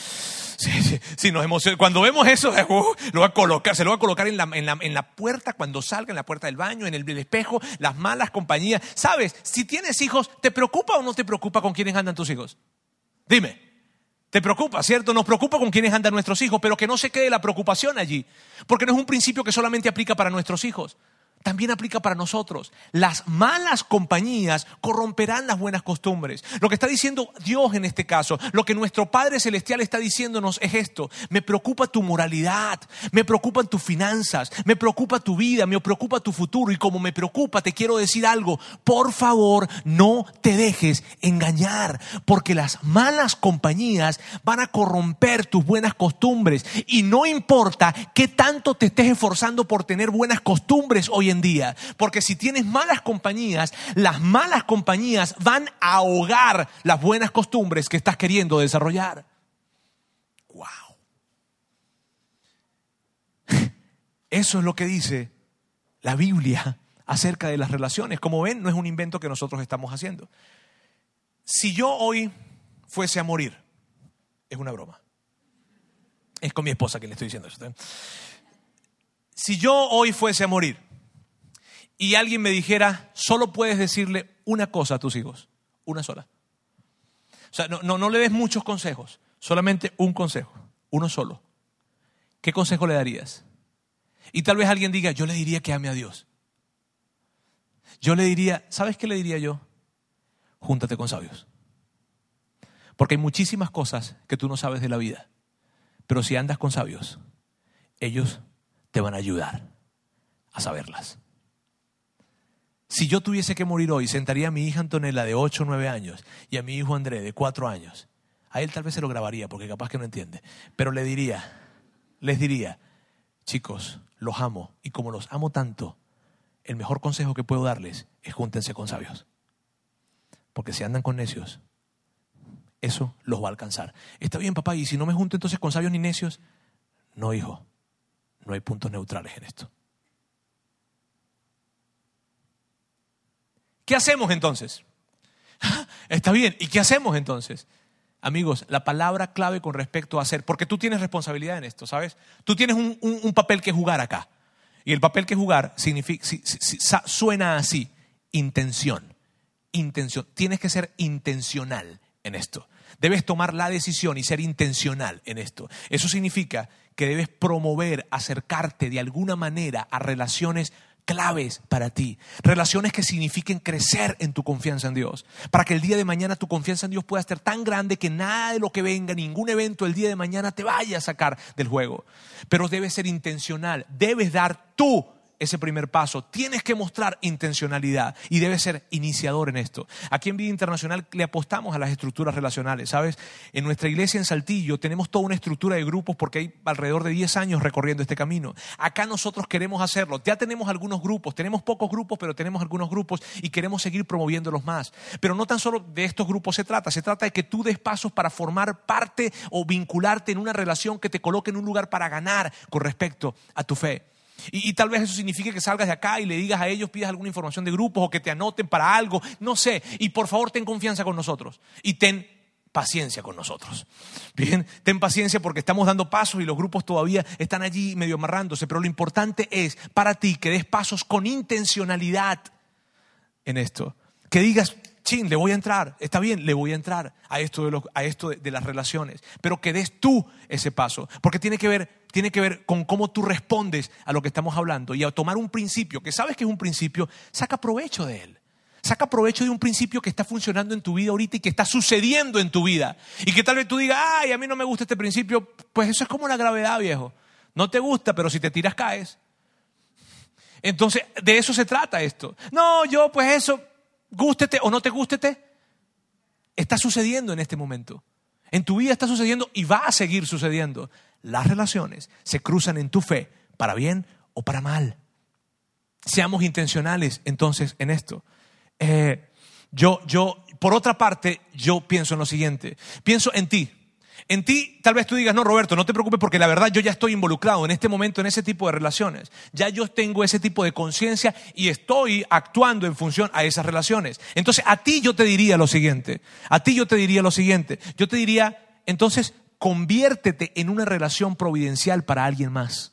Sí, sí, nos emociona. Cuando vemos eso, uh, lo va a colocar, se lo va a colocar en la, puerta cuando salga, en la puerta del baño, en el, el espejo, las malas compañías. ¿Sabes? Si tienes hijos, ¿te preocupa o no te preocupa con quiénes andan tus hijos? Dime. Te preocupa, ¿cierto? Nos preocupa con quiénes andan nuestros hijos, pero que no se quede la preocupación allí, porque no es un principio que solamente aplica para nuestros hijos también aplica para nosotros. Las malas compañías corromperán las buenas costumbres. Lo que está diciendo Dios en este caso, lo que nuestro Padre Celestial está diciéndonos es esto. Me preocupa tu moralidad, me preocupan tus finanzas, me preocupa tu vida, me preocupa tu futuro. Y como me preocupa, te quiero decir algo. Por favor, no te dejes engañar, porque las malas compañías van a corromper tus buenas costumbres. Y no importa qué tanto te estés esforzando por tener buenas costumbres hoy en día. Porque si tienes malas compañías, las malas compañías van a ahogar las buenas costumbres que estás queriendo desarrollar. ¡Wow! Eso es lo que dice la Biblia acerca de las relaciones. Como ven, no es un invento que nosotros estamos haciendo. Si yo hoy fuese a morir, es una broma. Es con mi esposa que le estoy diciendo eso. Si yo hoy fuese a morir y alguien me dijera, solo puedes decirle una cosa a tus hijos, una sola. O sea, no, no, no le des muchos consejos, solamente un consejo, uno solo. ¿Qué consejo le darías? Y tal vez alguien diga, yo le diría que ame a Dios. Yo le diría, ¿sabes qué le diría yo? Júntate con sabios. Porque hay muchísimas cosas que tú no sabes de la vida. Pero si andas con sabios, ellos te van a ayudar a saberlas. Si yo tuviese que morir hoy, sentaría a mi hija Antonella de 8 o 9 años y a mi hijo André de 4 años. A él tal vez se lo grabaría porque capaz que no entiende. Pero le diría, les diría, chicos, los amo y como los amo tanto, el mejor consejo que puedo darles es júntense con sabios. Porque si andan con necios, eso los va a alcanzar. Está bien, papá, y si no me junto entonces con sabios ni necios, no, hijo, no hay puntos neutrales en esto. ¿Qué hacemos entonces? Está bien, ¿y qué hacemos entonces? Amigos, la palabra clave con respecto a hacer, porque tú tienes responsabilidad en esto, ¿sabes? Tú tienes un, papel que jugar acá. Y el papel que jugar significa, suena así, intención. Intención. Tienes que ser intencional en esto. Debes tomar la decisión y ser intencional en esto. Eso significa que debes promover, acercarte de alguna manera a relaciones claves para ti, relaciones que signifiquen crecer en tu confianza en Dios, para que el día de mañana tu confianza en Dios pueda ser tan grande que nada de lo que venga, ningún evento el día de mañana te vaya a sacar del juego. Pero debes ser intencional, debes dar tú ese primer paso. Tienes que mostrar intencionalidad y debes ser iniciador en esto. Aquí en Vida Internacional le apostamos a las estructuras relacionales, ¿sabes? En nuestra iglesia en Saltillo tenemos toda una estructura de grupos porque hay alrededor de 10 años recorriendo este camino. Acá nosotros queremos hacerlo. Ya tenemos algunos grupos, tenemos pocos grupos, pero tenemos algunos grupos y queremos seguir promoviéndolos más. Pero no tan solo de estos grupos se trata, se trata de que tú des pasos para formar parte o vincularte en una relación que te coloque en un lugar para ganar con respecto a tu fe. Y, tal vez eso signifique que salgas de acá y le digas a ellos, pidas alguna información de grupos o que te anoten para algo, no sé. Y por favor, ten confianza con nosotros y ten paciencia con nosotros. Bien, ten paciencia porque estamos dando pasos y los grupos todavía están allí medio amarrándose, pero lo importante es para ti que des pasos con intencionalidad en esto. Que digas, chin, le voy a entrar, está bien, le voy a entrar a esto, de, a esto de, las relaciones, pero que des tú ese paso, porque tiene que, ver, tiene que ver con cómo tú respondes a lo que estamos hablando y a tomar un principio, que sabes que es un principio, saca provecho de él. Saca provecho de un principio que está funcionando en tu vida ahorita y que está sucediendo en tu vida. Y que tal vez tú digas, ay, a mí no me gusta este principio. Pues eso es como la gravedad, viejo. No te gusta, pero si te tiras caes. Entonces, de eso se trata esto. No, yo pues eso, gústete o no te gústete, está sucediendo en este momento. En tu vida está sucediendo y va a seguir sucediendo. Las relaciones se cruzan en tu fe, para bien o para mal. Seamos intencionales entonces en esto. Eh, yo, yo, por otra parte, yo pienso en lo siguiente. Pienso en ti. En ti tal vez tú digas, no, Roberto, no te preocupes porque la verdad yo ya estoy involucrado en este momento en ese tipo de relaciones. Ya yo tengo ese tipo de conciencia y estoy actuando en función a esas relaciones. Entonces, a ti yo te diría lo siguiente. A ti yo te diría lo siguiente. Yo te diría, entonces, conviértete en una relación providencial para alguien más.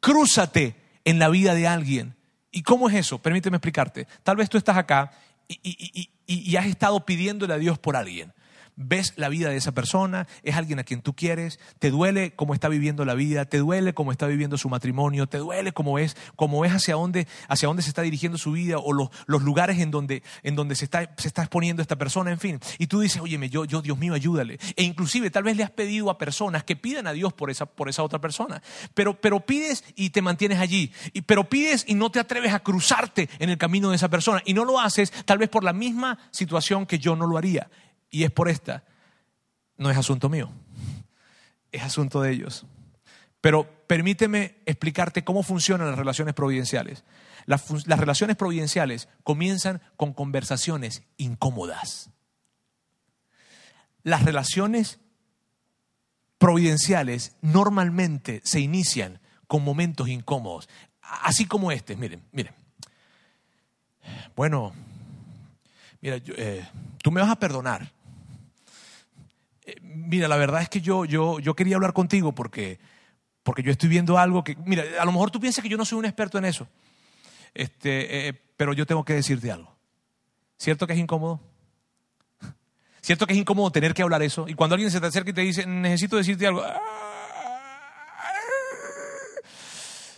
Crúzate en la vida de alguien. ¿Y cómo es eso? Permíteme explicarte. Tal vez tú estás acá y, y has estado pidiéndole a Dios por alguien ves la vida de esa persona, es alguien a quien tú quieres, te duele cómo está viviendo la vida, te duele cómo está viviendo su matrimonio, te duele cómo es, cómo es hacia dónde, hacia dónde se está dirigiendo su vida o los, los lugares en donde, en donde se, está, se está exponiendo esta persona, en fin. Y tú dices, óyeme, yo, yo, Dios mío, ayúdale. E inclusive tal vez le has pedido a personas que pidan a Dios por esa, por esa otra persona, pero, pero pides y te mantienes allí, y, pero pides y no te atreves a cruzarte en el camino de esa persona, y no lo haces tal vez por la misma situación que yo no lo haría y es por esta, no es asunto mío, es asunto de ellos. Pero permíteme explicarte cómo funcionan las relaciones providenciales. Las, las, relaciones providenciales comienzan con conversaciones incómodas. Las relaciones providenciales normalmente se inician con momentos incómodos, así como este. Miren, miren. Bueno, mira, eh, tú me vas a perdonar mira, la verdad es que yo, yo, yo quería hablar contigo porque, porque yo estoy viendo algo que, mira, a lo mejor tú piensas que yo no soy un experto en eso, este, eh, pero yo tengo que decirte algo. ¿Cierto que es incómodo? ¿Cierto que es incómodo tener que hablar eso? Y cuando alguien se te acerca y te dice, necesito decirte algo,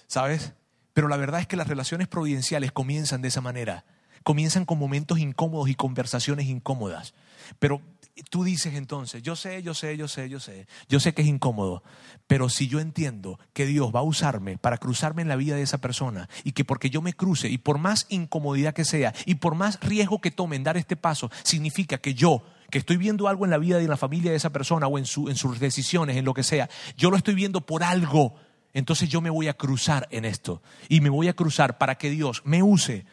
¿sabes? Pero la verdad es que las relaciones providenciales comienzan de esa manera. Comienzan con momentos incómodos y conversaciones incómodas. Pero tú dices entonces, yo sé, yo sé, yo sé, yo sé, yo sé que es incómodo, pero si yo entiendo que Dios va a usarme para cruzarme en la vida de esa persona y que porque yo me cruce y por más incomodidad que sea y por más riesgo que tome en dar este paso, significa que yo que estoy viendo algo en la vida y en la familia de esa persona o en, su, en sus decisiones, en lo que sea, yo lo estoy viendo por algo, entonces yo me voy a cruzar en esto y me voy a cruzar para que Dios me use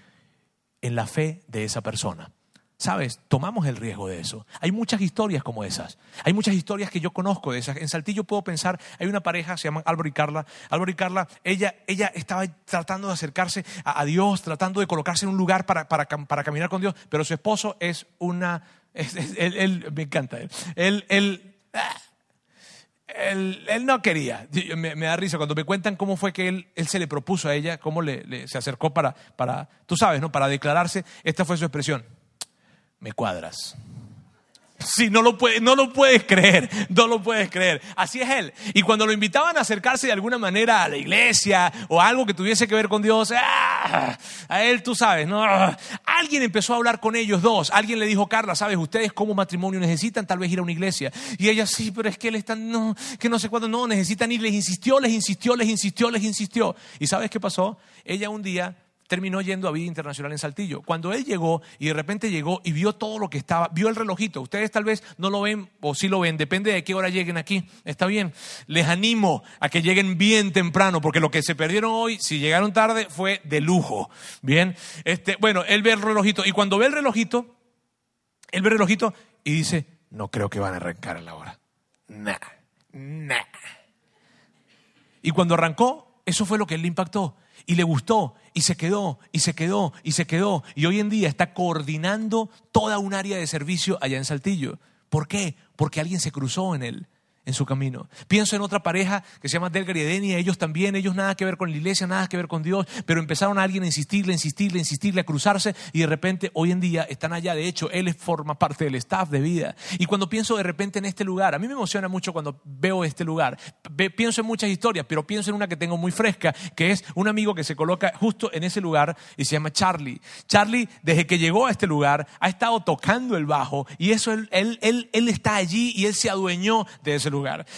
en la fe de esa persona. ¿Sabes? Tomamos el riesgo de eso. Hay muchas historias como esas. Hay muchas historias que yo conozco de esas. En Saltillo puedo pensar, hay una pareja, se llaman Álvaro y Carla. Álvaro y Carla, ella, ella estaba tratando de acercarse a, Dios, tratando de colocarse en un lugar para, para, para, caminar con Dios, pero su esposo es una... él, me encanta. Él, él, él, no quería. Me, da risa cuando me cuentan cómo fue que él, él se le propuso a ella, cómo le, se acercó para, para, tú sabes, ¿no? Para declararse. Esta fue su expresión me cuadras. Sí, no lo, no lo puedes creer, no lo puedes creer. Así es él. Y cuando lo invitaban a acercarse de alguna manera a la iglesia o algo que tuviese que ver con Dios, ¡ah! a él tú sabes, ¿no? Alguien empezó a hablar con ellos dos. Alguien le dijo, Carla, ¿sabes? Ustedes como matrimonio necesitan tal vez ir a una iglesia. Y ella, sí, pero es que él está, no, que no sé cuándo, no, necesitan ir. Les insistió, les insistió, les insistió, les insistió. ¿Y sabes qué pasó? Ella un día terminó yendo a Vida Internacional en Saltillo. Cuando él llegó y de repente llegó y vio todo lo que estaba, vio el relojito. Ustedes tal vez no lo ven o sí lo ven, depende de qué hora lleguen aquí. Está bien. Les animo a que lleguen bien temprano, porque lo que se perdieron hoy, si llegaron tarde, fue de lujo. Bien. Este, bueno, él ve el relojito y cuando ve el relojito, él ve el relojito y dice, no creo que van a arrancar a la hora. Nah, nah. Y cuando arrancó, eso fue lo que él le impactó y le gustó y se quedó y se quedó y se quedó y hoy en día está coordinando toda un área de servicio allá en Saltillo. ¿Por qué? Porque alguien se cruzó en él en su camino. Pienso en otra pareja que se llama Delgar y Edenia, ellos también, ellos nada que ver con la iglesia, nada que ver con Dios, pero empezaron a alguien a insistirle, insistirle, insistirle, a cruzarse y de repente hoy en día están allá. De hecho, él forma parte del staff de vida. Y cuando pienso de repente en este lugar, a mí me emociona mucho cuando veo este lugar. pienso en muchas historias, pero pienso en una que tengo muy fresca, que es un amigo que se coloca justo en ese lugar y se llama Charlie. Charlie, desde que llegó a este lugar, ha estado tocando el bajo y eso él, él, él, está allí y él se adueñó de ese lugar.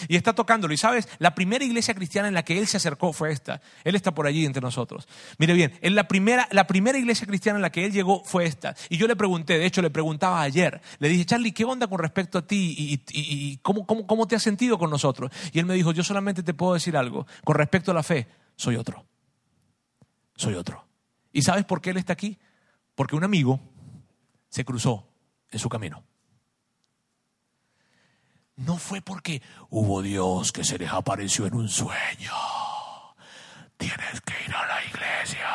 Y está tocándolo. Y sabes, la primera iglesia cristiana en la que él se acercó fue esta. Él está por allí entre nosotros. Mire bien, en la, primera, la primera iglesia cristiana en la que él llegó fue esta. Y yo le pregunté, de hecho le preguntaba ayer, le dije, Charlie, ¿qué onda con respecto a ti? ¿Y, cómo, cómo, cómo te has sentido con nosotros? Y él me dijo, yo solamente te puedo decir algo. Con respecto a la fe, soy otro. Soy otro. ¿Y sabes por qué él está aquí? Porque un amigo se cruzó en su camino no fue porque hubo Dios que se les apareció en un sueño. Tienes que ir a la iglesia.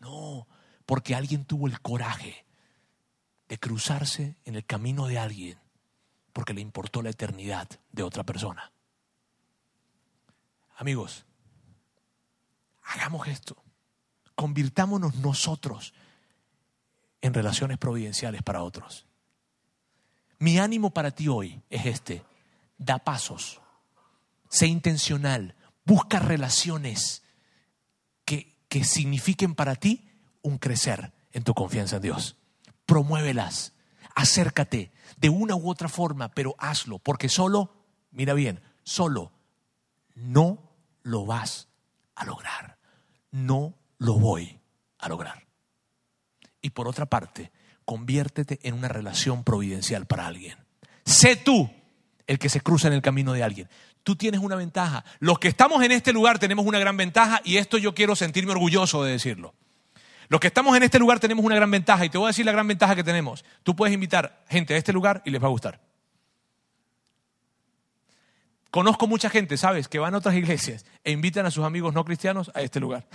No, porque alguien tuvo el coraje de cruzarse en el camino de alguien porque le importó la eternidad de otra persona. Amigos, hagamos esto. Convirtámonos nosotros en relaciones providenciales para otros. Mi ánimo para ti hoy es este. Da pasos. Sé intencional. Busca relaciones que, que signifiquen para ti un crecer en tu confianza en Dios. Promuévelas. Acércate de una u otra forma, pero hazlo, porque solo, mira bien, solo no lo vas a lograr. No lo voy a lograr. Y por otra parte, conviértete en una relación providencial para alguien. Sé tú el que se cruza en el camino de alguien. Tú tienes una ventaja. Los que estamos en este lugar tenemos una gran ventaja y esto yo quiero sentirme orgulloso de decirlo. Los que estamos en este lugar tenemos una gran ventaja y te voy a decir la gran ventaja que tenemos. Tú puedes invitar gente a este lugar y les va a gustar. Conozco mucha gente, ¿sabes?, que van a otras iglesias e invitan a sus amigos no cristianos a este lugar.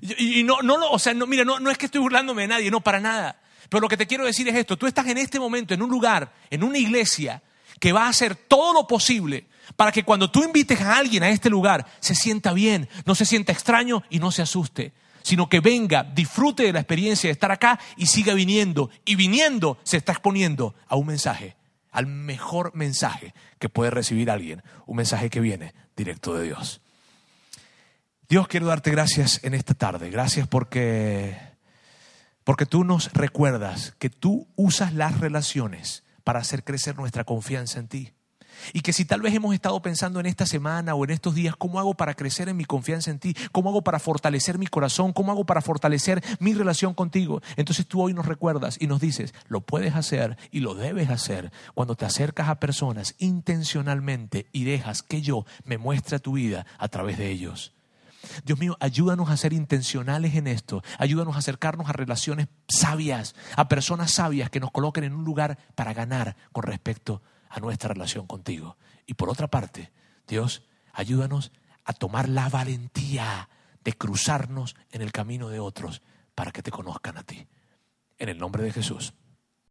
Y, no, no, o sea, no, mira, no, no es que estoy burlándome de nadie, no, para nada. Pero lo que te quiero decir es esto, tú estás en este momento en un lugar, en una iglesia, que va a hacer todo lo posible para que cuando tú invites a alguien a este lugar se sienta bien, no se sienta extraño y no se asuste, sino que venga, disfrute de la experiencia de estar acá y siga viniendo. Y viniendo se está exponiendo a un mensaje, al mejor mensaje que puede recibir alguien, un mensaje que viene directo de Dios. Dios, quiero darte gracias en esta tarde. Gracias porque, porque tú nos recuerdas que tú usas las relaciones para hacer crecer nuestra confianza en ti. Y que si tal vez hemos estado pensando en esta semana o en estos días, ¿cómo hago para crecer en mi confianza en ti? ¿Cómo hago para fortalecer mi corazón? ¿Cómo hago para fortalecer mi relación contigo? Entonces tú hoy nos recuerdas y nos dices, lo puedes hacer y lo debes hacer cuando te acercas a personas intencionalmente y dejas que yo me muestre tu vida a través de ellos. Dios mío, ayúdanos a ser intencionales en esto. Ayúdanos a acercarnos a relaciones sabias, a personas sabias que nos coloquen en un lugar para ganar con respecto a nuestra relación contigo. Y por otra parte, Dios, ayúdanos a tomar la valentía de cruzarnos en el camino de otros para que te conozcan a ti. En el nombre de Jesús.